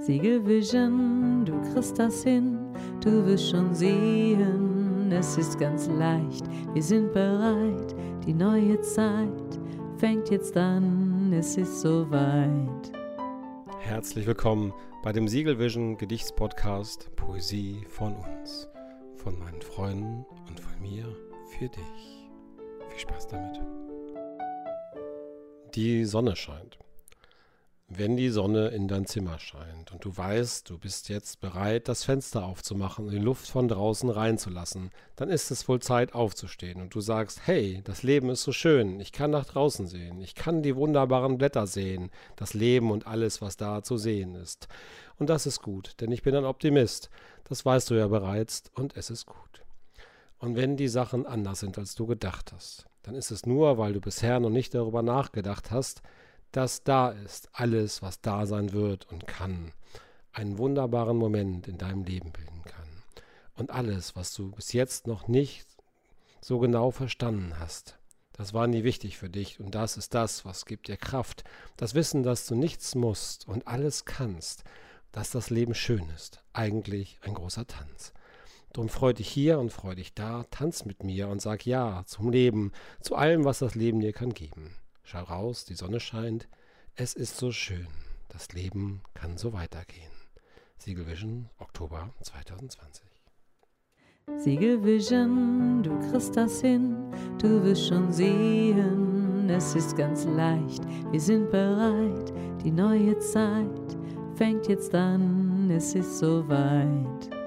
Siegelvision, du kriegst das hin, du wirst schon sehen, es ist ganz leicht, wir sind bereit, die neue Zeit fängt jetzt an, es ist soweit. Herzlich willkommen bei dem Siegelvision Gedichtspodcast Poesie von uns, von meinen Freunden und von mir für dich. Viel Spaß damit. Die Sonne scheint wenn die Sonne in dein Zimmer scheint und du weißt, du bist jetzt bereit, das Fenster aufzumachen und die Luft von draußen reinzulassen, dann ist es wohl Zeit aufzustehen und du sagst, hey, das Leben ist so schön, ich kann nach draußen sehen, ich kann die wunderbaren Blätter sehen, das Leben und alles, was da zu sehen ist. Und das ist gut, denn ich bin ein Optimist, das weißt du ja bereits und es ist gut. Und wenn die Sachen anders sind, als du gedacht hast, dann ist es nur, weil du bisher noch nicht darüber nachgedacht hast, dass da ist, alles, was da sein wird und kann, einen wunderbaren Moment in deinem Leben bilden kann. Und alles, was du bis jetzt noch nicht so genau verstanden hast, das war nie wichtig für dich und das ist das, was gibt dir Kraft. Das Wissen, dass du nichts musst und alles kannst, dass das Leben schön ist. Eigentlich ein großer Tanz. Drum freu dich hier und freu dich da, tanz mit mir und sag Ja zum Leben, zu allem, was das Leben dir kann geben. Schau raus, die Sonne scheint. Es ist so schön. Das Leben kann so weitergehen. Siegelvision, Oktober 2020. Siegelvision, du kriegst das hin, du wirst schon sehen, es ist ganz leicht, wir sind bereit, die neue Zeit fängt jetzt an, es ist soweit.